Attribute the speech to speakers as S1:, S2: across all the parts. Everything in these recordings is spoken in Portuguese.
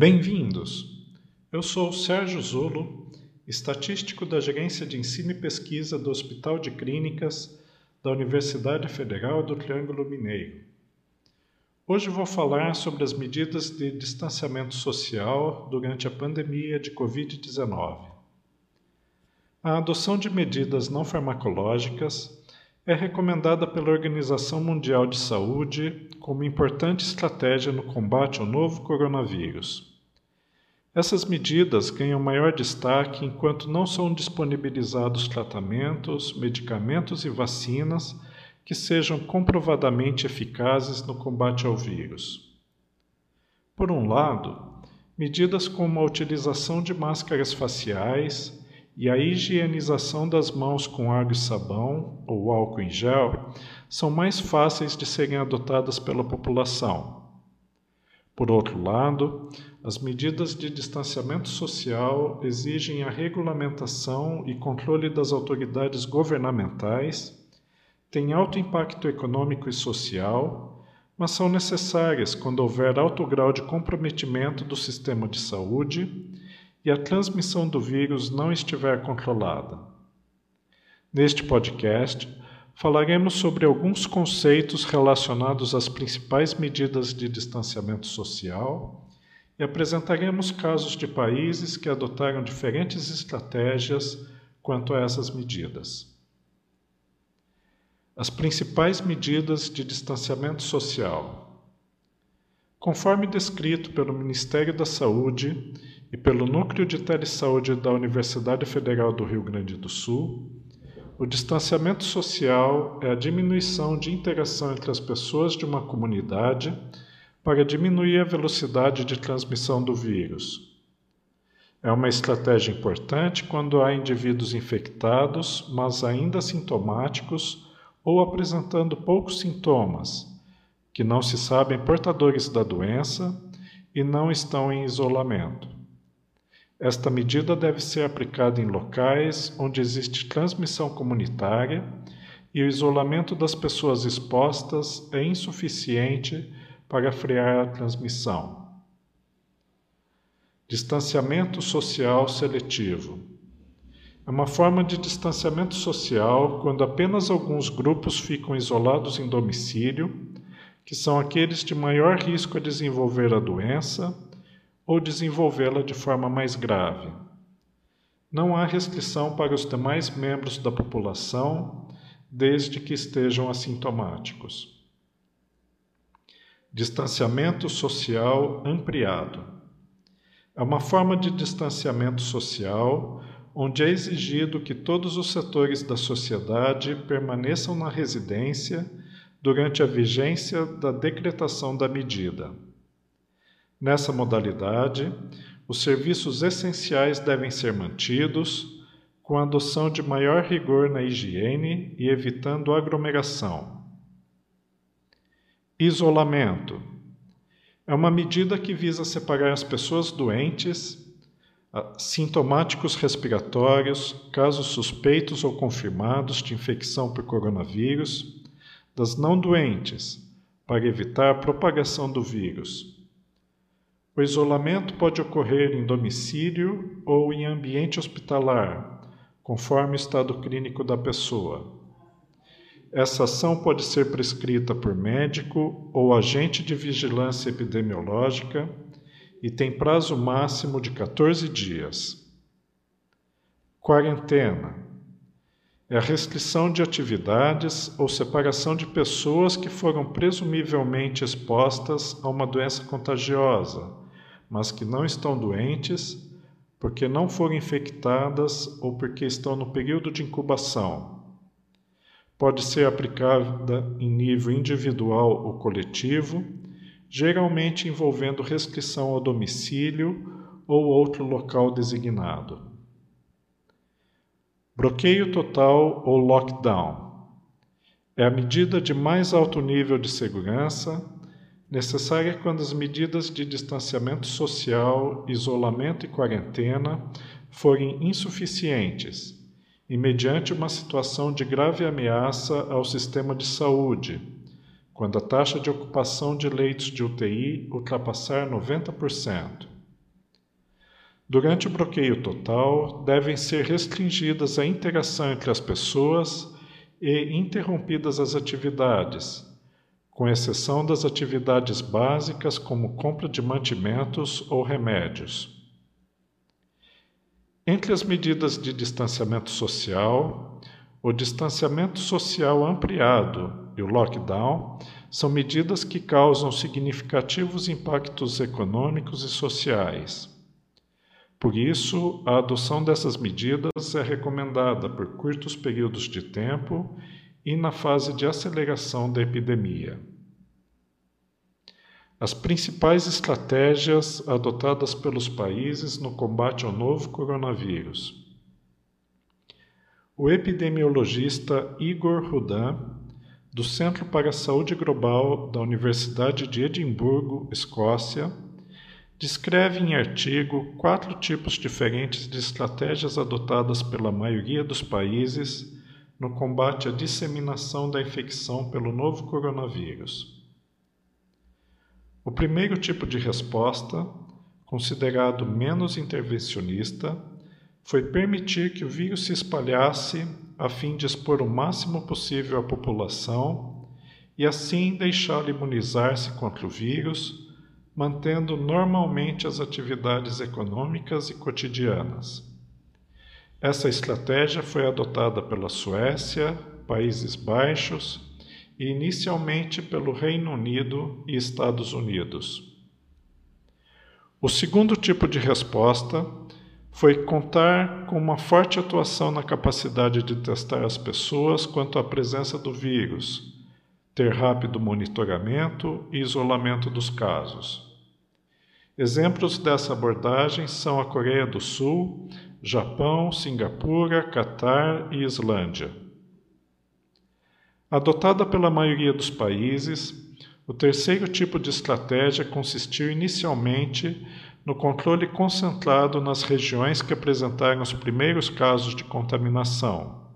S1: Bem-vindos! Eu sou Sérgio Zulo, estatístico da Gerência de Ensino e Pesquisa do Hospital de Clínicas da Universidade Federal do Triângulo Mineiro. Hoje vou falar sobre as medidas de distanciamento social durante a pandemia de Covid-19. A adoção de medidas não farmacológicas é recomendada pela Organização Mundial de Saúde como importante estratégia no combate ao novo coronavírus. Essas medidas ganham maior destaque enquanto não são disponibilizados tratamentos, medicamentos e vacinas que sejam comprovadamente eficazes no combate ao vírus. Por um lado, medidas como a utilização de máscaras faciais, e a higienização das mãos com água e sabão ou álcool em gel são mais fáceis de serem adotadas pela população. Por outro lado, as medidas de distanciamento social exigem a regulamentação e controle das autoridades governamentais, têm alto impacto econômico e social, mas são necessárias quando houver alto grau de comprometimento do sistema de saúde e a transmissão do vírus não estiver controlada. Neste podcast, falaremos sobre alguns conceitos relacionados às principais medidas de distanciamento social e apresentaremos casos de países que adotaram diferentes estratégias quanto a essas medidas. As principais medidas de distanciamento social. Conforme descrito pelo Ministério da Saúde, e pelo Núcleo de Telesaúde da Universidade Federal do Rio Grande do Sul, o distanciamento social é a diminuição de interação entre as pessoas de uma comunidade para diminuir a velocidade de transmissão do vírus. É uma estratégia importante quando há indivíduos infectados, mas ainda sintomáticos ou apresentando poucos sintomas, que não se sabem portadores da doença e não estão em isolamento. Esta medida deve ser aplicada em locais onde existe transmissão comunitária e o isolamento das pessoas expostas é insuficiente para frear a transmissão. Distanciamento social seletivo. É uma forma de distanciamento social quando apenas alguns grupos ficam isolados em domicílio, que são aqueles de maior risco a desenvolver a doença ou desenvolvê-la de forma mais grave. Não há restrição para os demais membros da população, desde que estejam assintomáticos. Distanciamento social ampliado. É uma forma de distanciamento social onde é exigido que todos os setores da sociedade permaneçam na residência durante a vigência da decretação da medida. Nessa modalidade, os serviços essenciais devem ser mantidos, com a adoção de maior rigor na higiene e evitando aglomeração. Isolamento é uma medida que visa separar as pessoas doentes, sintomáticos respiratórios, casos suspeitos ou confirmados de infecção por coronavírus, das não doentes, para evitar a propagação do vírus. O isolamento pode ocorrer em domicílio ou em ambiente hospitalar, conforme o estado clínico da pessoa. Essa ação pode ser prescrita por médico ou agente de vigilância epidemiológica e tem prazo máximo de 14 dias. Quarentena é a restrição de atividades ou separação de pessoas que foram presumivelmente expostas a uma doença contagiosa, mas que não estão doentes porque não foram infectadas ou porque estão no período de incubação. Pode ser aplicada em nível individual ou coletivo, geralmente envolvendo restrição ao domicílio ou outro local designado. Bloqueio total ou lockdown é a medida de mais alto nível de segurança necessária quando as medidas de distanciamento social, isolamento e quarentena forem insuficientes e mediante uma situação de grave ameaça ao sistema de saúde, quando a taxa de ocupação de leitos de UTI ultrapassar 90%. Durante o bloqueio total, devem ser restringidas a interação entre as pessoas e interrompidas as atividades, com exceção das atividades básicas como compra de mantimentos ou remédios. Entre as medidas de distanciamento social, o distanciamento social ampliado e o lockdown são medidas que causam significativos impactos econômicos e sociais. Por isso, a adoção dessas medidas é recomendada por curtos períodos de tempo e na fase de aceleração da epidemia. As principais estratégias adotadas pelos países no combate ao novo coronavírus. O epidemiologista Igor Rudan, do Centro para a Saúde Global da Universidade de Edimburgo, Escócia, descreve em artigo quatro tipos diferentes de estratégias adotadas pela maioria dos países no combate à disseminação da infecção pelo novo coronavírus. O primeiro tipo de resposta, considerado menos intervencionista, foi permitir que o vírus se espalhasse a fim de expor o máximo possível a população e assim deixá-la imunizar-se contra o vírus mantendo normalmente as atividades econômicas e cotidianas. Essa estratégia foi adotada pela Suécia, Países Baixos inicialmente pelo Reino Unido e Estados Unidos. O segundo tipo de resposta foi contar com uma forte atuação na capacidade de testar as pessoas quanto à presença do vírus, ter rápido monitoramento e isolamento dos casos. Exemplos dessa abordagem são a Coreia do Sul, Japão, Singapura, Catar e Islândia. Adotada pela maioria dos países, o terceiro tipo de estratégia consistiu inicialmente no controle concentrado nas regiões que apresentaram os primeiros casos de contaminação.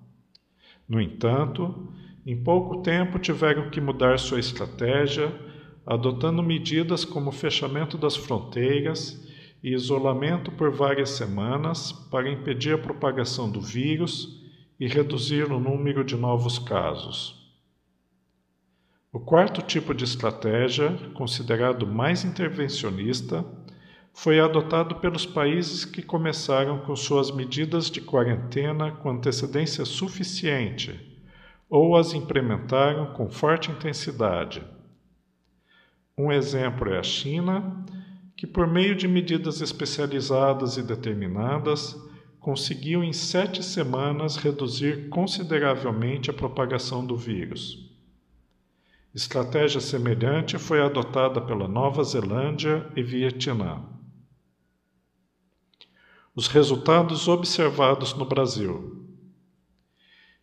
S1: No entanto, em pouco tempo tiveram que mudar sua estratégia adotando medidas como fechamento das fronteiras e isolamento por várias semanas para impedir a propagação do vírus e reduzir o número de novos casos. O quarto tipo de estratégia, considerado mais intervencionista, foi adotado pelos países que começaram com suas medidas de quarentena com antecedência suficiente ou as implementaram com forte intensidade. Um exemplo é a China, que, por meio de medidas especializadas e determinadas, conseguiu em sete semanas reduzir consideravelmente a propagação do vírus. Estratégia semelhante foi adotada pela Nova Zelândia e Vietnã. Os resultados observados no Brasil.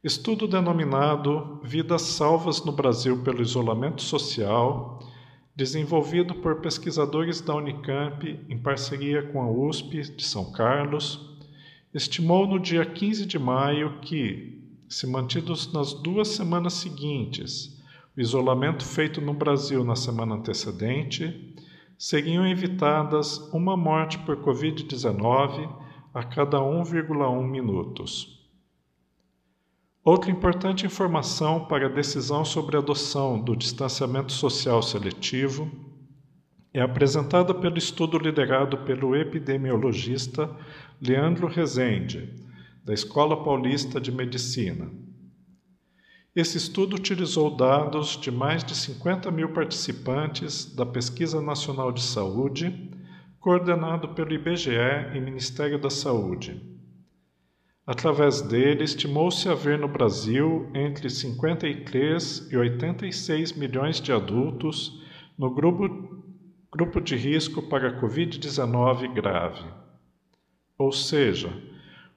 S1: Estudo denominado Vidas Salvas no Brasil pelo Isolamento Social desenvolvido por pesquisadores da Unicamp em parceria com a USP de São Carlos, estimou no dia 15 de maio que, se mantidos nas duas semanas seguintes isolamento feito no Brasil na semana antecedente, seriam evitadas uma morte por Covid-19 a cada 1,1 minutos. Outra importante informação para a decisão sobre a adoção do distanciamento social seletivo é apresentada pelo estudo liderado pelo epidemiologista Leandro Rezende, da Escola Paulista de Medicina. Esse estudo utilizou dados de mais de 50 mil participantes da Pesquisa Nacional de Saúde, coordenado pelo IBGE e Ministério da Saúde Através dele, estimou-se haver no Brasil entre 53 e 86 milhões de adultos no grupo, grupo de risco para a Covid-19 grave. Ou seja,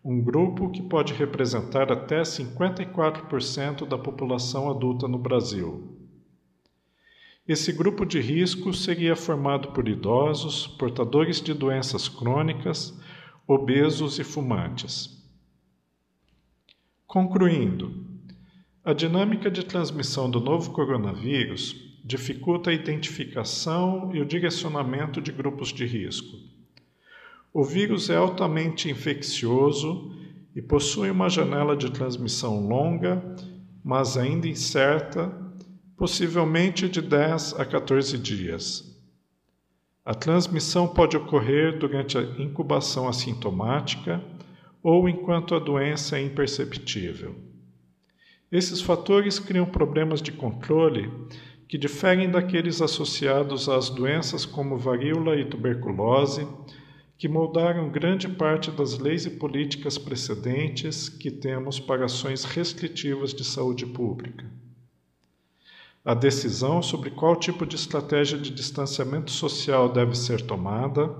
S1: um grupo que pode representar até 54% da população adulta no Brasil. Esse grupo de risco seria formado por idosos, portadores de doenças crônicas, obesos e fumantes. Concluindo, a dinâmica de transmissão do novo coronavírus dificulta a identificação e o direcionamento de grupos de risco. O vírus é altamente infeccioso e possui uma janela de transmissão longa, mas ainda incerta, possivelmente de 10 a 14 dias. A transmissão pode ocorrer durante a incubação assintomática ou enquanto a doença é imperceptível. Esses fatores criam problemas de controle que diferem daqueles associados às doenças como varíola e tuberculose, que moldaram grande parte das leis e políticas precedentes que temos para ações restritivas de saúde pública. A decisão sobre qual tipo de estratégia de distanciamento social deve ser tomada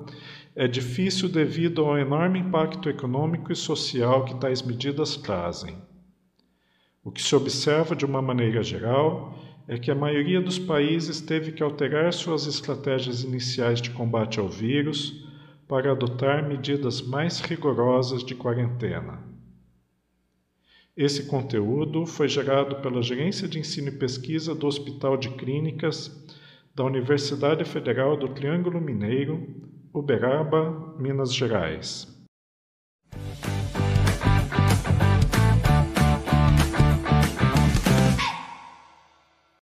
S1: é difícil devido ao enorme impacto econômico e social que tais medidas trazem. O que se observa de uma maneira geral é que a maioria dos países teve que alterar suas estratégias iniciais de combate ao vírus para adotar medidas mais rigorosas de quarentena. Esse conteúdo foi gerado pela Gerência de Ensino e Pesquisa do Hospital de Clínicas da Universidade Federal do Triângulo Mineiro, Uberaba, Minas Gerais.